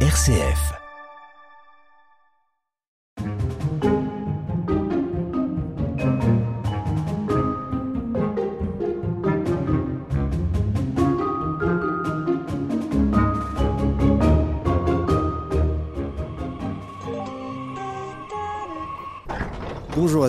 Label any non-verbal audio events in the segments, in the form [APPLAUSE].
RCF.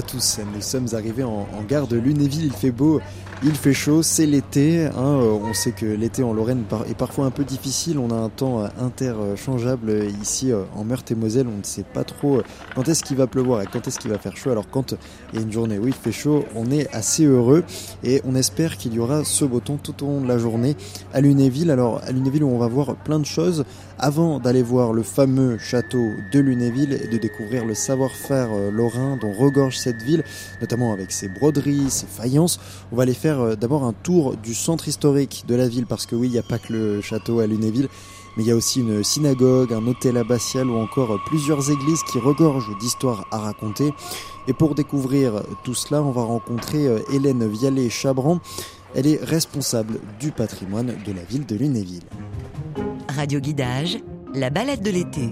Tous, nous sommes arrivés en, en gare de Lunéville, il fait beau, il fait chaud, c'est l'été. Hein, euh, on sait que l'été en Lorraine est parfois un peu difficile. On a un temps euh, interchangeable ici euh, en Meurthe-et-Moselle. On ne sait pas trop quand est-ce qu'il va pleuvoir et quand est-ce qu'il va faire chaud. Alors quand il y a une journée où il fait chaud, on est assez heureux et on espère qu'il y aura ce beau temps tout au long de la journée à Lunéville. Alors à Lunéville, on va voir plein de choses avant d'aller voir le fameux château de Lunéville et de découvrir le savoir-faire lorrain dont regorge cette ville, notamment avec ses broderies, ses faïences. On va aller faire euh, d'abord un tour du centre historique de la ville parce que oui, il n'y a pas que le château à Lunéville. Mais il y a aussi une synagogue, un hôtel abbatial ou encore plusieurs églises qui regorgent d'histoires à raconter. Et pour découvrir tout cela, on va rencontrer euh, Hélène Vialet-Chabran. Elle est responsable du patrimoine de la ville de Lunéville. Radio Guidage, la balade de l'été.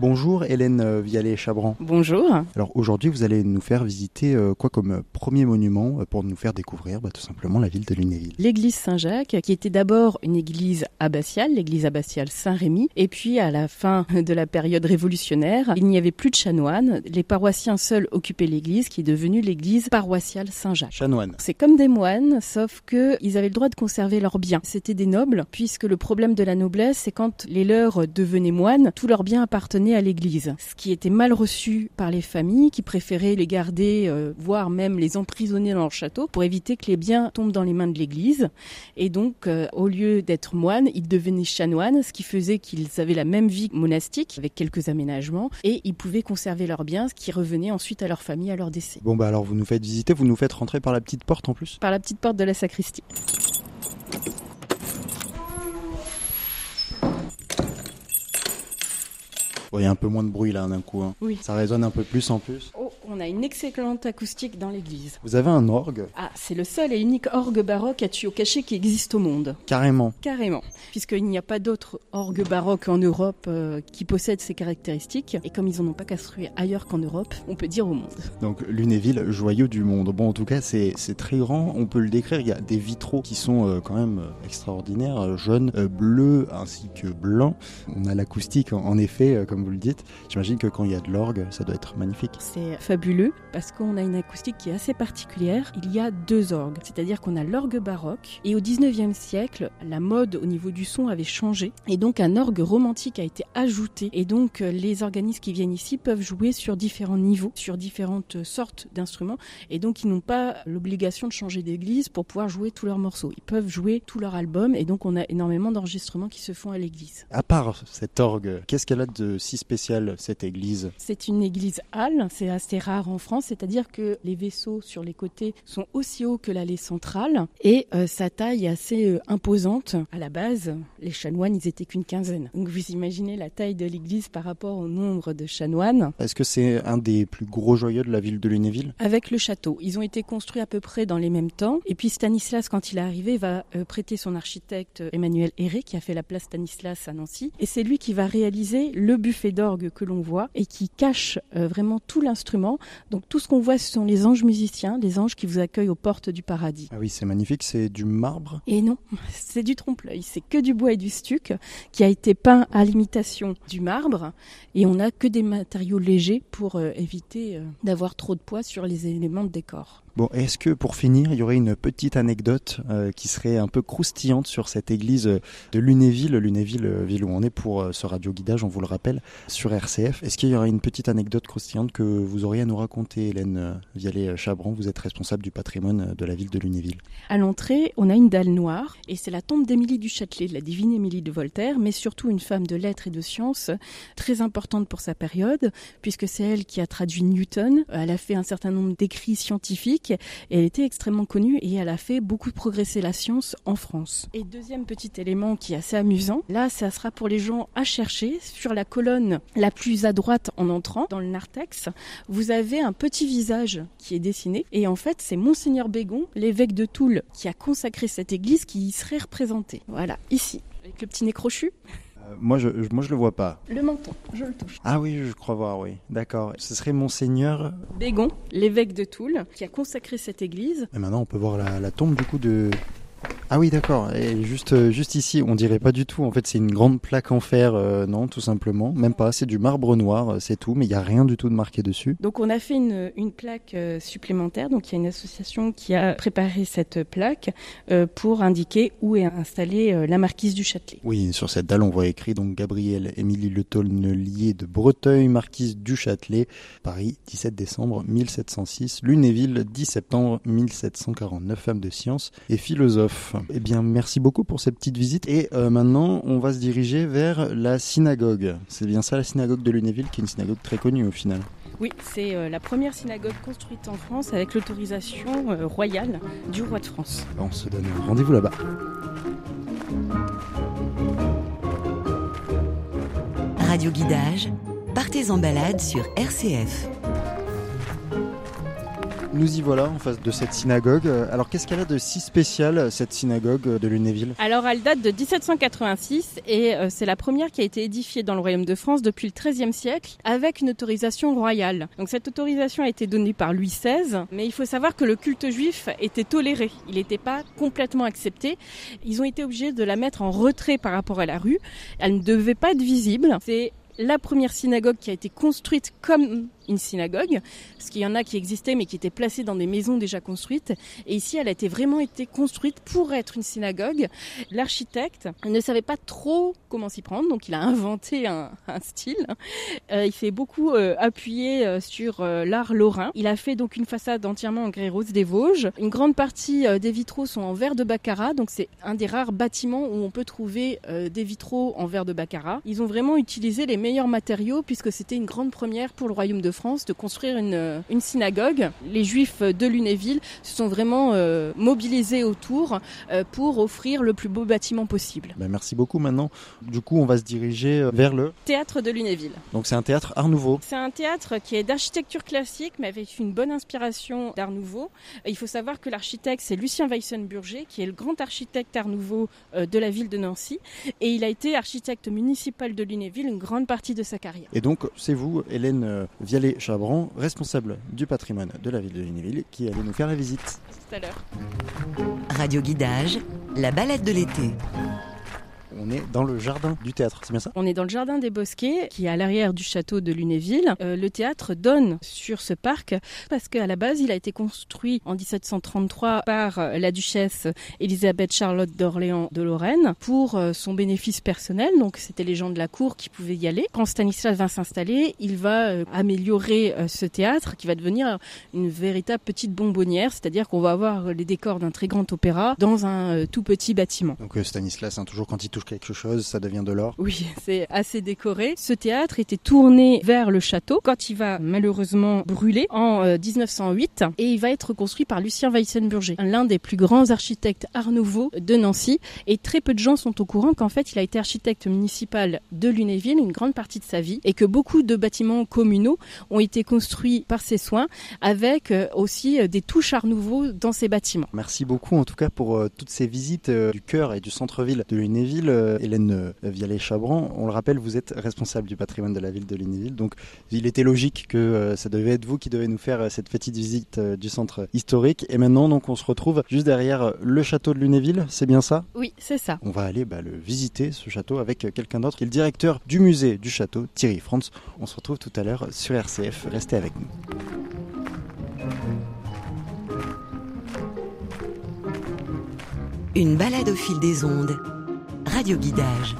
Bonjour Hélène euh, Vialet-Chabran. Bonjour. Alors aujourd'hui vous allez nous faire visiter euh, quoi comme euh, premier monument pour nous faire découvrir bah, tout simplement la ville de Lunéville. L'église Saint-Jacques qui était d'abord une église abbatiale, l'église abbatiale Saint-Rémy et puis à la fin [LAUGHS] de la période révolutionnaire il n'y avait plus de chanoines, les paroissiens seuls occupaient l'église qui est devenue l'église paroissiale Saint-Jacques. Chanoines. C'est comme des moines sauf que ils avaient le droit de conserver leurs biens. C'était des nobles puisque le problème de la noblesse c'est quand les leurs devenaient moines, tous leurs biens appartenaient à l'église, ce qui était mal reçu par les familles qui préféraient les garder, euh, voire même les emprisonner dans leur château pour éviter que les biens tombent dans les mains de l'église. Et donc, euh, au lieu d'être moines, ils devenaient chanoines, ce qui faisait qu'ils avaient la même vie monastique avec quelques aménagements et ils pouvaient conserver leurs biens, ce qui revenait ensuite à leur famille à leur décès. Bon bah alors vous nous faites visiter, vous nous faites rentrer par la petite porte en plus Par la petite porte de la sacristie. Il y a un peu moins de bruit là d'un coup. Hein. Oui. Ça résonne un peu plus en plus. Oh, on a une excellente acoustique dans l'église. Vous avez un orgue Ah, c'est le seul et unique orgue baroque à tuyau caché qui existe au monde. Carrément. Carrément. Puisqu'il n'y a pas d'autre orgue baroque en Europe euh, qui possède ces caractéristiques. Et comme ils n'en ont pas construit ailleurs qu'en Europe, on peut dire au monde. Donc Lunéville, joyau du monde. Bon, en tout cas, c'est très grand. On peut le décrire. Il y a des vitraux qui sont euh, quand même euh, extraordinaires, jaunes, euh, bleus ainsi que blancs. On a l'acoustique, en, en effet, euh, comme vous le dites. J'imagine que quand il y a de l'orgue, ça doit être magnifique. C'est fabuleux parce qu'on a une acoustique qui est assez particulière. Il y a deux orgues, c'est-à-dire qu'on a l'orgue baroque et au 19e siècle, la mode au niveau du son avait changé et donc un orgue romantique a été ajouté et donc euh, les organismes qui viennent ici peuvent jouer sur différents niveaux, sur différentes sortes d'instruments et donc ils n'ont pas l'obligation de changer d'église pour pouvoir jouer tous leurs morceaux. Ils peuvent jouer tous leurs albums et donc on a énormément d'enregistrements qui se font à l'église. À part cet orgue, qu'est-ce qu'elle a de si spécial cette église C'est une église halle, c'est assez rare en France, c'est-à-dire que les vaisseaux sur les côtés sont aussi hauts que l'allée centrale et euh, sa taille est assez euh, imposante. À la base, les chanoines, ils étaient qu'une quinzaine. Donc vous imaginez la taille de l'église par rapport au nombre de chanoines. Est-ce que c'est un des plus gros joyaux de la ville de Lunéville? Avec le château, ils ont été construits à peu près dans les mêmes temps. Et puis Stanislas, quand il est arrivé, va euh, prêter son architecte Emmanuel Héré, qui a fait la place Stanislas à Nancy. Et c'est lui qui va réaliser le buffet d'orgue que l'on voit et qui cache euh, vraiment tout l'instrument. Donc tout ce qu'on voit, ce sont les anges musiciens, les anges qui vous accueillent aux portes du paradis. Ah oui, c'est magnifique, c'est du marbre? Et non, [LAUGHS] c'est du trompe-l'œil. C'est que du bois et du stuc qui a été peint à l'imitation du marbre. Et on n'a que des matériaux légers pour euh, éviter euh, d'avoir trop de poids sur les éléments de décor. Bon, est-ce que pour finir, il y aurait une petite anecdote euh, qui serait un peu croustillante sur cette église euh, de Lunéville, Lunéville, euh, ville où on est pour euh, ce radio guidage, on vous le rappelle, sur RCF. Est-ce qu'il y aurait une petite anecdote croustillante que vous auriez à nous raconter, Hélène Vialet-Chabran Vous êtes responsable du patrimoine de la ville de Lunéville. À l'entrée, on a une dalle noire et c'est la tombe d'Émilie du Châtelet, de la divine Émilie de Voltaire, mais surtout une femme de lettres et de sciences très importante pour sa période, puisque c'est elle qui a traduit Newton. Elle a fait un certain nombre d'écrits scientifiques elle était extrêmement connue et elle a fait beaucoup progresser la science en France. Et deuxième petit élément qui est assez amusant, là, ça sera pour les gens à chercher. Sur la colonne la plus à droite en entrant dans le narthex, vous avez un petit visage qui est dessiné et en fait, c'est Monseigneur Bégon, l'évêque de Toul, qui a consacré cette église qui y serait représenté. Voilà, ici. Avec le petit nez crochu moi, je, moi, je le vois pas. Le menton, je le touche. Ah oui, je crois voir, oui. D'accord. Ce serait Monseigneur. Bégon, l'évêque de Toul, qui a consacré cette église. Et maintenant, on peut voir la, la tombe du coup de, ah oui, d'accord. Et juste, euh, juste ici, on dirait pas du tout. En fait, c'est une grande plaque en fer, euh, non, tout simplement. Même pas. C'est du marbre noir, euh, c'est tout. Mais il n'y a rien du tout de marqué dessus. Donc, on a fait une, une plaque supplémentaire. Donc, il y a une association qui a préparé cette plaque pour indiquer où est installée la marquise du Châtelet. Oui, sur cette dalle, on voit écrit donc Gabrielle Émilie Le Tonnelier de Breteuil, marquise du Châtelet, Paris, 17 décembre 1706, Lunéville, 10 septembre 1749, femme de science et philosophe. Eh bien, merci beaucoup pour cette petite visite. Et euh, maintenant, on va se diriger vers la synagogue. C'est bien ça, la synagogue de Lunéville, qui est une synagogue très connue au final. Oui, c'est euh, la première synagogue construite en France avec l'autorisation euh, royale du roi de France. On se donne rendez-vous là-bas. Radio Guidage, partez en balade sur RCF. Nous y voilà en face de cette synagogue. Alors qu'est-ce qu'elle a de si spécial, cette synagogue de Lunéville? Alors elle date de 1786 et euh, c'est la première qui a été édifiée dans le Royaume de France depuis le XIIIe siècle avec une autorisation royale. Donc cette autorisation a été donnée par Louis XVI, mais il faut savoir que le culte juif était toléré. Il n'était pas complètement accepté. Ils ont été obligés de la mettre en retrait par rapport à la rue. Elle ne devait pas être visible. La première synagogue qui a été construite comme une synagogue, parce qu'il y en a qui existaient mais qui étaient placées dans des maisons déjà construites. Et ici, elle a été vraiment été construite pour être une synagogue. L'architecte ne savait pas trop comment s'y prendre, donc il a inventé un, style. Euh, il s'est beaucoup euh, appuyé euh, sur l'art lorrain. Il a fait donc une façade entièrement en grès rose des Vosges. Une grande partie des vitraux sont en verre de baccarat, donc c'est un des rares bâtiments où on peut trouver des vitraux en verre de baccarat. Ils ont vraiment utilisé les meilleurs matériaux puisque c'était une grande première pour le royaume de France de construire une, une synagogue. Les juifs de Lunéville se sont vraiment euh, mobilisés autour euh, pour offrir le plus beau bâtiment possible. Ben merci beaucoup maintenant. Du coup, on va se diriger euh, vers le théâtre de Lunéville. Donc c'est un théâtre Art Nouveau. C'est un théâtre qui est d'architecture classique mais avec une bonne inspiration d'Art Nouveau. Il faut savoir que l'architecte c'est Lucien Weissenburger qui est le grand architecte Art Nouveau de la ville de Nancy et il a été architecte municipal de Lunéville une grande partie de sa carrière. Et donc c'est vous Hélène Vialet-Chabron responsable du patrimoine de la ville de Lunéville, qui allait nous faire la visite. Tout à l'heure. Radio Guidage, la balade de l'été on est dans le jardin du théâtre, c'est bien ça? On est dans le jardin des Bosquets, qui est à l'arrière du château de Lunéville. Euh, le théâtre donne sur ce parc parce qu'à la base, il a été construit en 1733 par euh, la duchesse Elisabeth Charlotte d'Orléans de Lorraine pour euh, son bénéfice personnel. Donc, c'était les gens de la cour qui pouvaient y aller. Quand Stanislas va s'installer, il va améliorer ce théâtre qui va devenir une véritable petite bonbonnière, c'est-à-dire qu'on va avoir les décors d'un très grand opéra dans un tout petit bâtiment. Donc, Stanislas, hein, toujours quand il touche quelque chose, ça devient de l'or. Oui, [LAUGHS] c'est assez décoré. Ce théâtre était tourné vers le château quand il va malheureusement brûler en 1908 euh, et il va être construit par Lucien Weissenburger, l'un des plus grands architectes art nouveau de Nancy. Et très peu de gens sont au courant qu'en fait il a été architecte municipal de Lunéville une grande partie de sa vie et que beaucoup de bâtiments communaux ont été construits par ses soins avec euh, aussi euh, des touches art nouveau dans ces bâtiments. Merci beaucoup en tout cas pour toutes ces visites du cœur et du centre-ville de Lunéville. Euh, Hélène euh, Vialet-Chabran. On le rappelle, vous êtes responsable du patrimoine de la ville de Lunéville, donc il était logique que euh, ça devait être vous qui devez nous faire cette petite visite du centre historique. Et maintenant, donc, on se retrouve juste derrière le château de Lunéville, c'est bien ça? Oui, c'est ça. On va aller bah, le visiter, ce château, avec quelqu'un d'autre, qui est le directeur du musée du château, Thierry Franz. On se retrouve tout à l'heure sur RCF. Restez avec nous. Une balade au fil des ondes. Radio Guidage.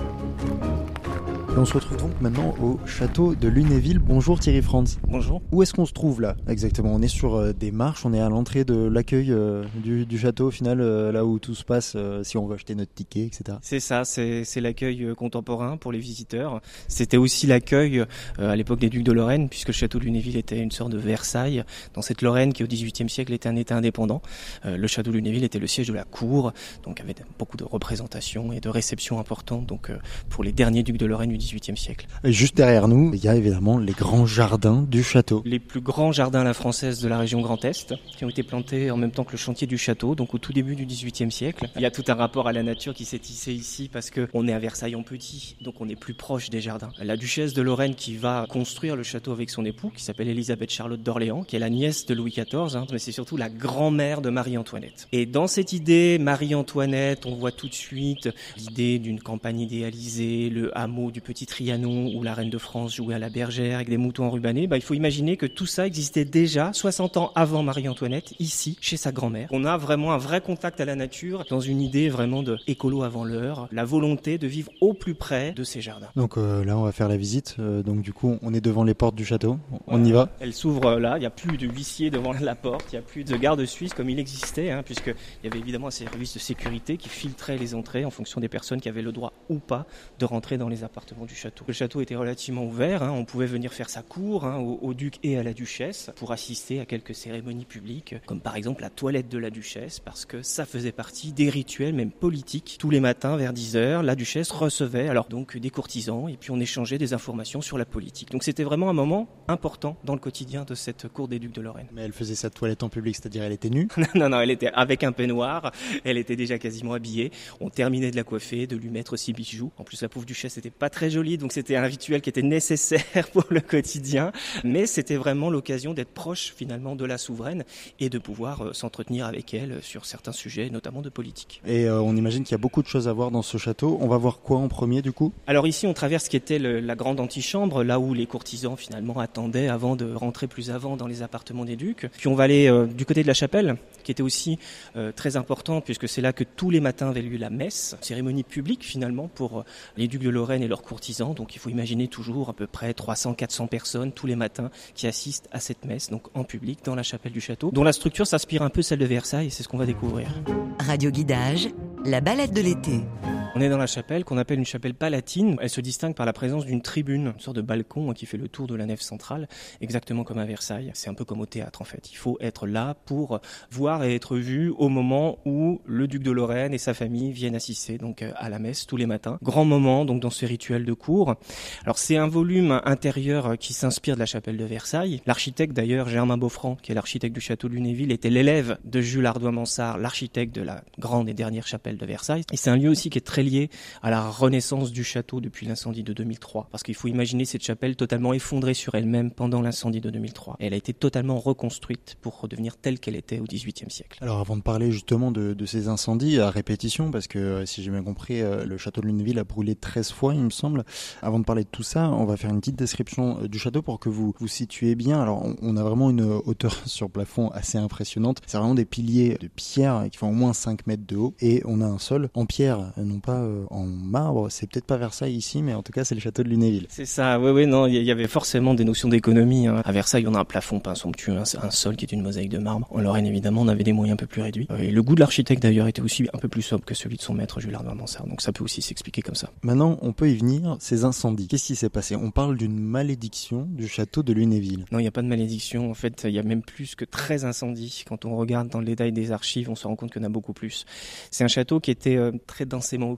Et on se retrouve donc maintenant au château de Lunéville. Bonjour Thierry Franz. Bonjour. Où est-ce qu'on se trouve là exactement? On est sur euh, des marches, on est à l'entrée de l'accueil euh, du, château au final, euh, là où tout se passe si on veut acheter notre ticket, etc. C'est ça, c'est l'accueil contemporain pour les visiteurs. C'était aussi l'accueil à l'époque des ducs de Lorraine, puisque le château de Lunéville était une sorte de Versailles dans cette Lorraine qui au XVIIIe siècle était un État indépendant. le château de Lunéville était le siège de la cour, donc avait beaucoup de représentations et de réceptions importantes donc pour les derniers ducs de Lorraine XVIIIe siècle. Et juste derrière nous, il y a évidemment les grands jardins du château. Les plus grands jardins à la française de la région Grand Est, qui ont été plantés en même temps que le chantier du château, donc au tout début du XVIIIe siècle. Il y a tout un rapport à la nature qui s'est tissé ici parce que on est à Versailles en petit, donc on est plus proche des jardins. La duchesse de Lorraine qui va construire le château avec son époux, qui s'appelle Elisabeth Charlotte d'Orléans, qui est la nièce de Louis XIV, hein, mais c'est surtout la grand-mère de Marie-Antoinette. Et dans cette idée, Marie-Antoinette, on voit tout de suite l'idée d'une campagne idéalisée, le hameau du Petit Trianon où la reine de France jouait à la bergère avec des moutons enrubannés. Bah, il faut imaginer que tout ça existait déjà 60 ans avant Marie-Antoinette, ici, chez sa grand-mère. On a vraiment un vrai contact à la nature dans une idée vraiment de écolo avant l'heure, la volonté de vivre au plus près de ces jardins. Donc euh, là, on va faire la visite. Euh, donc du coup, on est devant les portes du château. On y va Elle s'ouvre euh, là. Il n'y a plus de huissier devant la porte. Il n'y a plus de garde suisse comme il existait, hein, puisqu'il y avait évidemment un service de sécurité qui filtrait les entrées en fonction des personnes qui avaient le droit ou pas de rentrer dans les appartements du château. Le château était relativement ouvert. Hein, on pouvait venir faire sa cour hein, au, au, duc et à la duchesse pour assister à quelques cérémonies publiques, comme par exemple la toilette de la duchesse, parce que ça faisait partie des rituels, même politiques. Tous les matins vers 10h, la duchesse recevait alors donc des courtisans et puis on échangeait des informations sur la politique. Donc c'était vraiment un moment important dans le quotidien de cette cour des ducs de Lorraine. Mais elle faisait sa toilette en public, c'est-à-dire elle était nue? [LAUGHS] Non, non, elle était avec un peignoir, elle était déjà quasiment habillée. On terminait de la coiffer, de lui mettre ses bijoux. En plus, la pauvre duchesse n'était pas très jolie, donc c'était un rituel qui était nécessaire [LAUGHS] pour le quotidien. Mais c'était vraiment l'occasion d'être proche finalement de la souveraine et de pouvoir euh, s'entretenir avec elle sur certains sujets, notamment de politique. Et euh, on imagine qu'il y a beaucoup de choses à voir dans ce château. On va voir quoi en premier du coup? Alors ici, on traverse ce qui était le, la grande antichambre, là où les courtisans finalement attendaient avant de rentrer plus avant dans les appartements des ducs. Puis on va aller euh, du côté de la chapelle, qui était aussi euh, très important puisque c'est là que tous les matins avait lieu la messe, cérémonie publique finalement pour les ducs de Lorraine et leurs courtisans. Donc il faut imaginer toujours à peu près 300-400 personnes tous les matins qui assistent à cette messe, donc en public dans la chapelle du château, dont la structure s'inspire un peu celle de Versailles et c'est ce qu'on va découvrir. Radio Guidage, la balade de l'été. On est dans la chapelle qu'on appelle une chapelle palatine. Elle se distingue par la présence d'une tribune, une sorte de balcon qui fait le tour de la nef centrale, exactement comme à Versailles. C'est un peu comme au théâtre en fait. Il faut être là pour voir et être vu au moment où le duc de Lorraine et sa famille viennent assister donc à la messe tous les matins. Grand moment donc dans ce rituel de cour. Alors c'est un volume intérieur qui s'inspire de la chapelle de Versailles. L'architecte d'ailleurs Germain Beaufranc, qui est l'architecte du château de Lunéville, était l'élève de Jules Ardois-Mansart, l'architecte de la grande et dernière chapelle de Versailles. Et c'est un lieu aussi qui est très lié à la renaissance du château depuis l'incendie de 2003. Parce qu'il faut imaginer cette chapelle totalement effondrée sur elle-même pendant l'incendie de 2003. Et elle a été totalement reconstruite pour redevenir telle qu'elle était au XVIIIe siècle. Alors avant de parler justement de, de ces incendies à répétition, parce que si j'ai bien compris, le château de Lunéville a brûlé 13 fois, il me semble. Avant de parler de tout ça, on va faire une petite description du château pour que vous vous situez bien. Alors on, on a vraiment une hauteur [LAUGHS] sur plafond assez impressionnante. C'est vraiment des piliers de pierre qui font au moins 5 mètres de haut. Et on a un sol en pierre, non pas en marbre. C'est peut-être pas Versailles ici, mais en tout cas, c'est le château de Lunéville. C'est ça, oui, oui, non, il y avait forcément des notions d'économie. Hein. À Versailles, on a un plafond pas somptueux, un, un, sol qui est une mosaïque de marbre. En Lorraine, évidemment, on avait des moyens un peu plus réduits. Et le goût de l'architecte, d'ailleurs, était aussi un peu plus sobre que celui de son maître, Jules Arnois Mansart. Donc ça peut aussi s'expliquer comme ça. Maintenant, on peut y venir, ces incendies. Qu'est-ce qui s'est passé? On parle d'une malédiction du château de Lunéville. Non, il n'y a pas de malédiction. En fait, il y a même plus que 13 incendies. Quand on regarde dans le détail des archives, on se rend compte qu'il y en a beaucoup plus. C'est un château qui était euh, très densément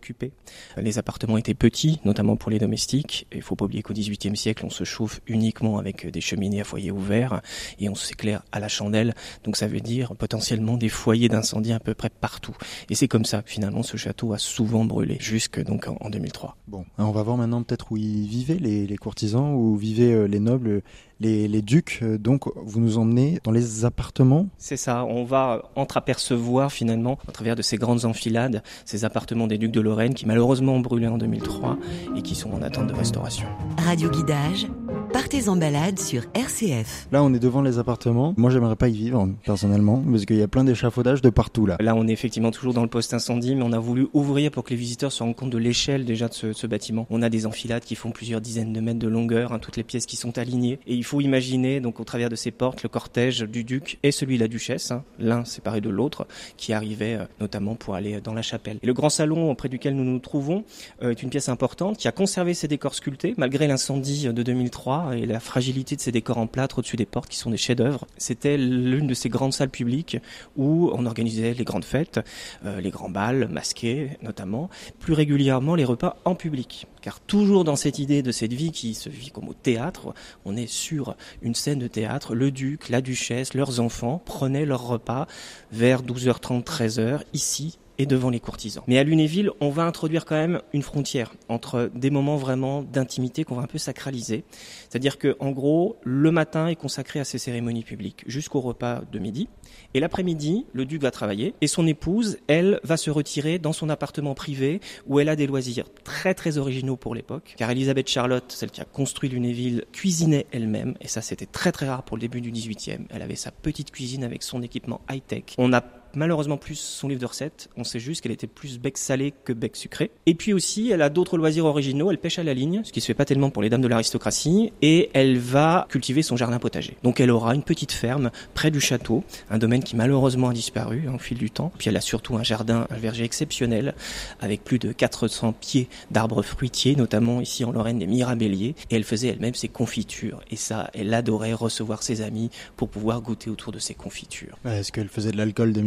Les appartements étaient petits, notamment pour les domestiques. Il faut pas oublier qu'au XVIIIe siècle, on se chauffe uniquement avec des cheminées à foyer ouvert et on s'éclaire à la chandelle. Donc ça veut dire potentiellement des foyers d'incendie à peu près partout. Et c'est comme ça, finalement, ce château a souvent brûlé, jusque donc en 2003. Bon, on va voir maintenant peut-être où y vivaient les, les courtisans, où vivaient les nobles, les, les, ducs. Donc, vous nous emmenez dans les appartements? C'est ça. On va entreapercevoir finalement, à travers de ces grandes enfilades, ces appartements des ducs de Lorraine qui malheureusement ont brûlé en 2003 et qui sont en attente de restauration. Radio Guidage, partez en balade sur RCF. Là, on est devant les appartements. Moi, j'aimerais pas y vivre, personnellement, parce qu'il y a plein d'échafaudages de partout, là. Là, on est effectivement toujours dans le poste incendie, mais on a voulu ouvrir pour que les visiteurs se rendent compte de l'échelle déjà de ce, ce, bâtiment. On a des enfilades qui font plusieurs dizaines de mètres de longueur, hein, toutes les pièces qui sont alignées. Et il faut imaginer, donc, au travers de ces portes, le cortège du duc et celui de la duchesse, hein, l'un séparé de l'autre, qui arrivait euh, notamment pour aller dans la chapelle. Et le grand salon auprès duquel nous nous trouvons euh, est une pièce importante qui a conservé ses décors sculptés, malgré l'incendie de 2003 et la fragilité de ces décors en plâtre au-dessus des portes qui sont des chefs-d'œuvre. C'était l'une de ces grandes salles publiques où on organisait les grandes fêtes, euh, les grands bals masqués notamment, plus régulièrement les repas en public. Car toujours dans cette idée de cette vie qui se vit comme au théâtre, on est sur une scène de théâtre, le duc, la duchesse, leurs enfants prenaient leur repas vers 12h30, 13h, ici, et devant les courtisans. Mais à Lunéville, on va introduire quand même une frontière entre des moments vraiment d'intimité qu'on va un peu sacraliser. C'est-à-dire que, en gros, le matin est consacré à ces cérémonies publiques jusqu'au repas de midi. Et l'après-midi, le duc va travailler et son épouse, elle, va se retirer dans son appartement privé où elle a des loisirs très très originaux pour l'époque. Car Elisabeth Charlotte, celle qui a construit Lunéville, cuisinait elle-même et ça c'était très très rare pour le début du 18e. Elle avait sa petite cuisine avec son équipement high-tech. On a malheureusement plus son livre de recettes. On sait juste qu'elle était plus bec salé que bec sucré. Et puis aussi, elle a d'autres loisirs originaux. Elle pêche à la ligne, ce qui se fait pas tellement pour les dames de l'aristocratie. Et elle va cultiver son jardin potager. Donc elle aura une petite ferme près du château, un domaine qui malheureusement a disparu hein, au fil du temps. Puis elle a surtout un jardin, un verger exceptionnel, avec plus de 400 pieds d'arbres fruitiers, notamment ici en Lorraine des mirabelliers. Et elle faisait elle-même ses confitures. Et ça, elle adorait recevoir ses amis pour pouvoir goûter autour de ses confitures. Est-ce qu'elle faisait de l'alcool de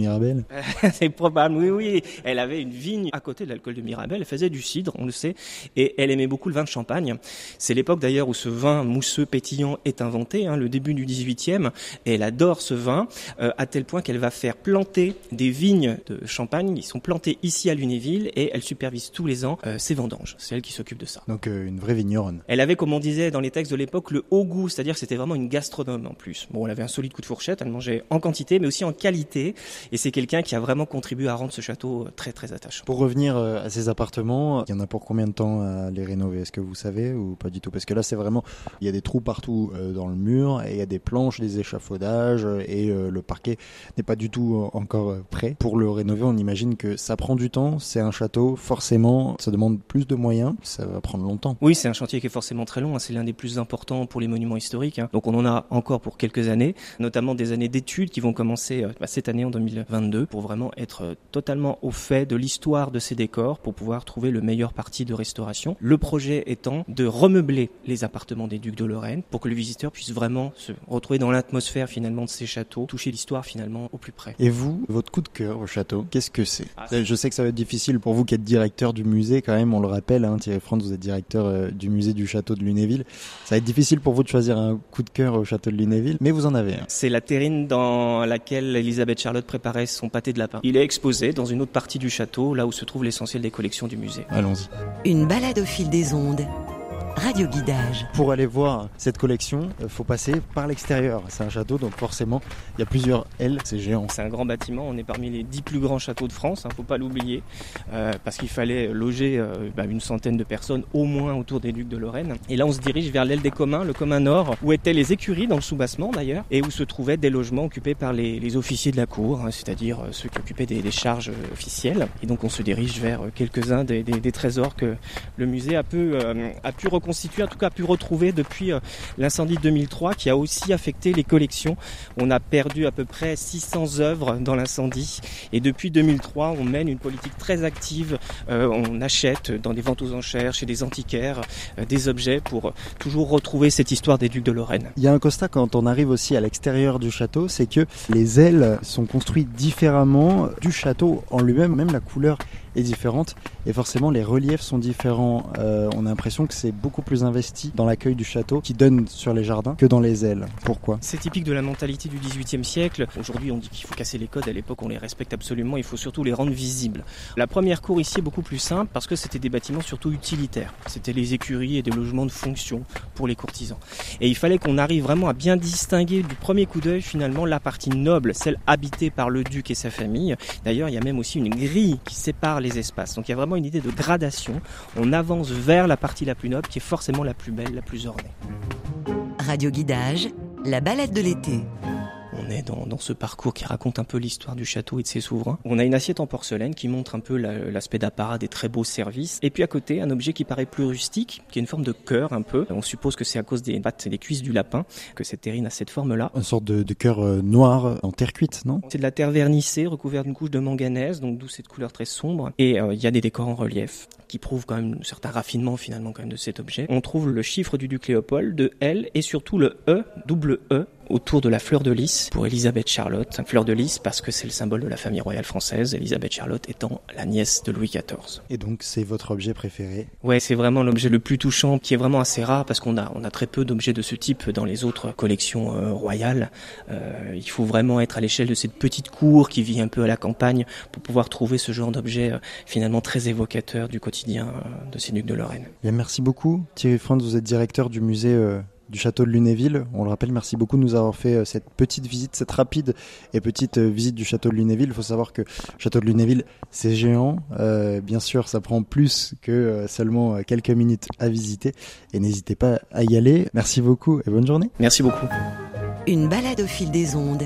[LAUGHS] C'est probable, oui, oui. Elle avait une vigne à côté de l'alcool de Mirabelle. Elle faisait du cidre, on le sait, et elle aimait beaucoup le vin de champagne. C'est l'époque d'ailleurs où ce vin mousseux pétillant est inventé, hein, le début du 18e, et elle adore ce vin euh, à tel point qu'elle va faire planter des vignes de champagne. Ils sont plantés ici à Lunéville et elle supervise tous les ans euh, ces vendanges. C'est elle qui s'occupe de ça. Donc euh, une vraie vigneronne. Elle avait, comme on disait dans les textes de l'époque, le haut goût, c'est-à-dire que c'était vraiment une gastronome en plus. Bon, elle avait un solide coup de fourchette, elle mangeait en quantité, mais aussi en qualité, et c'est quelqu'un qui a vraiment contribué à rendre ce château très très attachant. Pour revenir euh, à ces appartements, il y en a pour combien de temps à les rénover? Est-ce que vous savez ou pas du tout? Parce que là, c'est vraiment, il y a des trous partout euh, dans le mur et il y a des planches, des échafaudages et euh, le parquet n'est pas du tout encore prêt. Pour le rénover, on imagine que ça prend du temps. C'est un château, forcément, ça demande plus de moyens. Ça va prendre longtemps. Oui, c'est un chantier qui est forcément très long. Hein. C'est l'un des plus importants pour les monuments historiques. Hein. Donc on en a encore pour quelques années, notamment des années d'études qui vont commencer bah, cette année en 2022 pour vraiment être euh, totalement au fait de l'histoire de ces décors pour pouvoir trouver le meilleur parti de restauration. Le projet étant de remeubler les appartements des ducs de Lorraine pour que le visiteur puisse vraiment se retrouver dans l'atmosphère finalement de ces châteaux, toucher l'histoire finalement au plus près. Et vous, votre coup de cœur au château, qu'est-ce que c'est? Ah, Je sais que ça va être difficile pour vous qui êtes directeur du musée quand même, on le rappelle, hein, Thierry France, vous êtes directeur euh, du musée du château de Lunéville. Ça va être difficile pour vous de choisir un coup de cœur au château de Lunéville, mais vous en avez un. C'est la terrine dans laquelle Elisabeth Charlotte préparait son pâté de lapin. Il est exposé dans une autre partie du château, là où se trouve l'essentiel des collections du musée. Allons-y. Une balade au fil des ondes. Radio Guidage. Pour aller voir cette collection, il euh, faut passer par l'extérieur. C'est un château, donc forcément, il y a plusieurs ailes, c'est géant. C'est un grand bâtiment, on est parmi les dix plus grands châteaux de France, il hein, ne faut pas l'oublier, euh, parce qu'il fallait loger euh, bah, une centaine de personnes au moins autour des ducs de Lorraine. Et là, on se dirige vers l'aile des communs, le commun nord, où étaient les écuries, dans le soubassement d'ailleurs, et où se trouvaient des logements occupés par les, officiers de la cour, hein, c'est-à-dire ceux qui occupaient des, charges officielles. Et donc, on se dirige vers quelques-uns des, trésors que le musée a, peu, a pu reconstituer, en tout cas pu retrouver depuis euh, l'incendie de 2003 qui a aussi affecté les collections. On a perdu à peu près 600 œuvres dans l'incendie et depuis 2003 on mène une politique très active. Euh, on achète dans des ventes aux enchères, chez des antiquaires, euh, des objets pour toujours retrouver cette histoire des ducs de Lorraine. Il y a un constat quand on arrive aussi à l'extérieur du château, c'est que les ailes sont construites différemment du château en lui-même, même la couleur est différente et forcément les reliefs sont différents. Euh, on a l'impression que c'est beaucoup plus investi dans l'accueil du château qui donne sur les jardins que dans les ailes. Pourquoi? C'est typique de la mentalité du XVIIIe siècle. Aujourd'hui on dit qu'il faut casser les codes, à l'époque on les respecte absolument, il faut surtout les rendre visibles. La première cour ici est beaucoup plus simple parce que c'était des bâtiments surtout utilitaires. C'était les écuries et des logements de fonction pour les courtisans. Et il fallait qu'on arrive vraiment à bien distinguer du premier coup d'œil finalement la partie noble, celle habitée par le duc et sa famille. D'ailleurs il y a même aussi une grille qui sépare espaces. Donc il y a vraiment une idée de gradation. On avance vers la partie la plus noble qui est forcément la plus belle, la plus ornée. Radio Guidage, la balade de l'été. On est dans, dans, ce parcours qui raconte un peu l'histoire du château et de ses souverains. On a une assiette en porcelaine qui montre un peu l'aspect d'apparat des très beaux services. Et puis à côté, un objet qui paraît plus rustique, qui est une forme de cœur un peu. On suppose que c'est à cause des pattes et des cuisses du lapin que cette terrine a cette forme-là. Une sorte de, de cœur euh, noir en terre cuite, non? C'est de la terre vernissée recouverte d'une couche de manganèse, donc d'où cette couleur très sombre. Et euh, il y a des décors en relief qui prouvent quand même un certain raffinement finalement quand même de cet objet. On trouve le chiffre du duc Léopold, de L et surtout le E, double E, autour de la fleur de lys pour Elisabeth Charlotte. Fleur de lys parce que c'est le symbole de la famille royale française, Elisabeth Charlotte étant la nièce de Louis XIV. Et donc c'est votre objet préféré? Ouais, c'est vraiment l'objet le plus touchant, qui est vraiment assez rare parce qu'on a on a très peu d'objets de ce type dans les autres collections euh, royales. Euh, il faut vraiment être à l'échelle de cette petite cour qui vit un peu à la campagne pour pouvoir trouver ce genre d'objet euh, finalement très évocateur du quotidien euh, de ces ducs de Lorraine. Bien, merci beaucoup Thierry Franz, vous êtes directeur du musée du château de Lunéville. On le rappelle, merci beaucoup de nous avoir fait euh, cette petite visite, cette rapide et petite euh, visite du château de Lunéville. Il faut savoir que le château de Lunéville, c'est géant. Euh, bien sûr, ça prend plus que seulement quelques minutes à visiter. Et n'hésitez pas à y aller. Merci beaucoup et bonne journée. Merci beaucoup. Une balade au fil des ondes.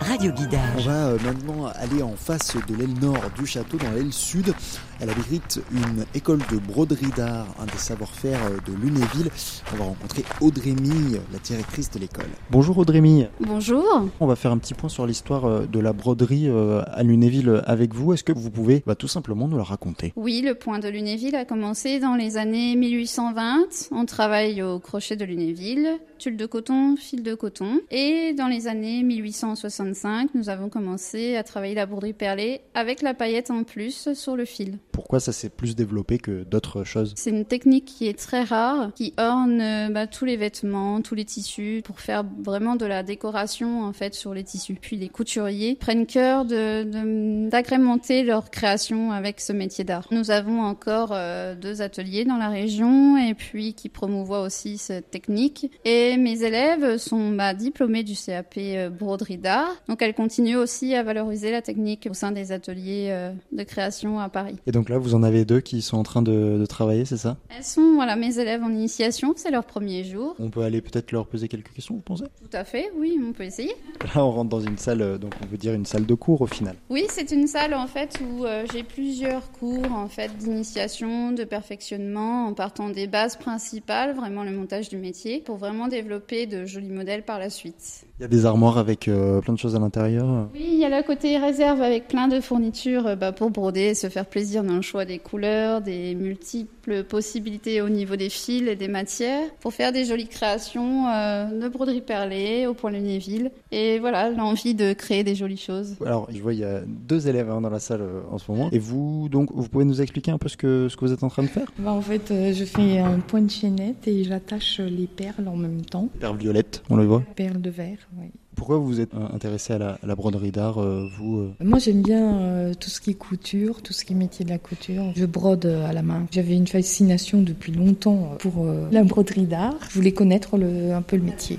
Radio On Guidage. va euh, maintenant aller en face de l'aile nord du château, dans l'aile sud. Elle abrite une école de broderie d'art, un des savoir-faire euh, de Lunéville. On va rencontrer Audrey Mille, la directrice de l'école. Bonjour Audrey Mille. Bonjour. On va faire un petit point sur l'histoire euh, de la broderie euh, à Lunéville avec vous. Est-ce que vous pouvez bah, tout simplement nous la raconter? Oui, le point de Lunéville a commencé dans les années 1820. On travaille au crochet de Lunéville, tulle de coton, fil de coton. Et dans les années 1865, nous avons commencé à travailler la broderie perlée avec la paillette en plus sur le fil. Pourquoi ça s'est plus développé que d'autres choses? C'est une technique qui est très rare, qui orne euh, bah, tous les vêtements, tous les tissus, pour faire vraiment de la décoration en fait sur les tissus. Puis les couturiers prennent cœur de- de- d'agrémenter leur création avec ce métier d'art. Nous avons encore euh, deux ateliers dans la région et puis qui promouvoient aussi cette technique. Et mes élèves sont bah, diplômés du CAP euh, broderie d'art, donc elles continuent aussi à valoriser la technique au sein des ateliers euh, de création à Paris. Et donc là, vous en avez deux qui sont en train de, de travailler, c'est ça? Elles sont voilà mes élèves en initiation, c'est leur premier jour. On peut aller peut-être leur poser quelques questions, vous pensez? Tout à fait, oui, on peut essayer. Là, on rentre dans une salle, euh, donc on veut dire une salle de cours au final. Oui, c'est une salle en fait où euh, j'ai plusieurs cours en fait d'initiation, de perfectionnement, en partant des bases principales, vraiment le montage du métier, pour vraiment développer de jolis modèles par la suite. Il y a des armoires avec euh, plein de choses à l'intérieur? Oui, il y a le côté réserve avec plein de fournitures euh, bah, pour broder, se faire plaisir dans le choix des couleurs, des multiples possibilités au niveau des fils et des matières, pour faire des jolies créations euh, de broderie perlée au point Lunéville. Et voilà, l'envie de créer des jolies choses. Alors, je vois, il y a deux élèves hein, dans la salle euh, en ce moment. Et vous, donc, vous pouvez nous expliquer un peu ce que, ce que vous êtes en train de faire? Bah, en fait, euh, je fais un point de chaînette et j'attache les perles en même temps. Perle violette, on le voit? Perles de verre, oui. Pourquoi vous êtes euh, intéressé à la, broderie d'art, euh, vous euh Moi, j'aime bien tout ce qui est couture, tout ce qui est métier de la couture. Je brode à la main. J'avais une fascination depuis longtemps pour la broderie d'art. Je voulais connaître un peu le métier.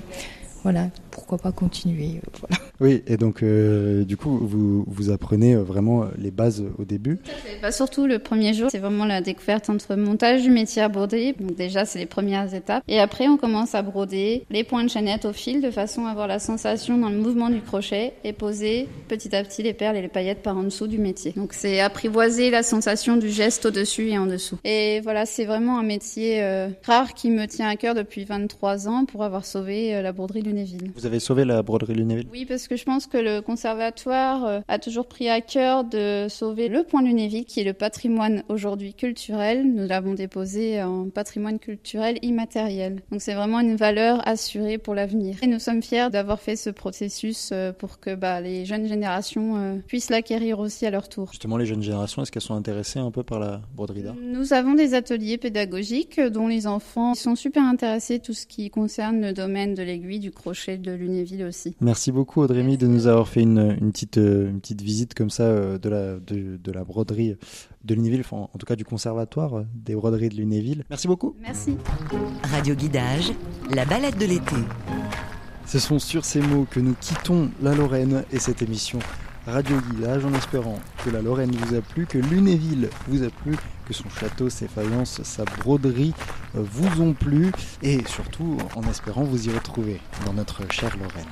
Voilà, pourquoi pas continuer. euh, voilà. Oui, et donc, euh, du coup, vous, vous apprenez euh, vraiment les bases au début? Bah, surtout le premier jour, c'est vraiment la découverte entre montage du métier à broder. Donc déjà, c'est les premières étapes. Et après, on commence à broder les points de chaînette au fil de façon à avoir la sensation dans le mouvement du crochet et poser petit à petit les perles et les paillettes par en dessous du métier. Donc c'est apprivoiser la sensation du geste au-dessus et en dessous. Et voilà, c'est vraiment un métier euh, rare qui me tient à cœur depuis 23 ans pour avoir sauvé euh, la broderie Lunéville. Vous avez sauvé la broderie Lunéville? Oui, parce que je pense que le conservatoire euh, a toujours pris à cœur de sauver le point Lunéville, qui est le patrimoine aujourd'hui culturel. Nous l'avons déposé en patrimoine culturel immatériel. Donc c'est vraiment une valeur assurée pour l'avenir. Et nous sommes fiers d'avoir fait ce processus euh, pour que bah, les jeunes générations euh, puissent l'acquérir aussi à leur tour. Justement, les jeunes générations, est-ce qu'elles sont intéressées un peu par la broderie d'art? Nous avons des ateliers pédagogiques dont les enfants sont super intéressés, tout ce qui concerne le domaine de l'aiguille, du crochet de Lunéville aussi. Merci beaucoup Audrey Mille, de nous avoir fait une, une petite, euh, une petite visite comme ça euh, de, la, de, de la broderie de Lunéville, enfin, en tout cas du conservatoire euh, des broderies de Lunéville. Merci beaucoup. Merci. Radio Guidage, la balade de l'été. Ce sont sur ces mots que nous quittons la Lorraine et cette émission Radio Guillage en espérant que la Lorraine vous a plu, que Lunéville vous a plu, que son château, ses faïences, sa broderie euh, vous ont plu et surtout en espérant vous y retrouver dans notre chère Lorraine.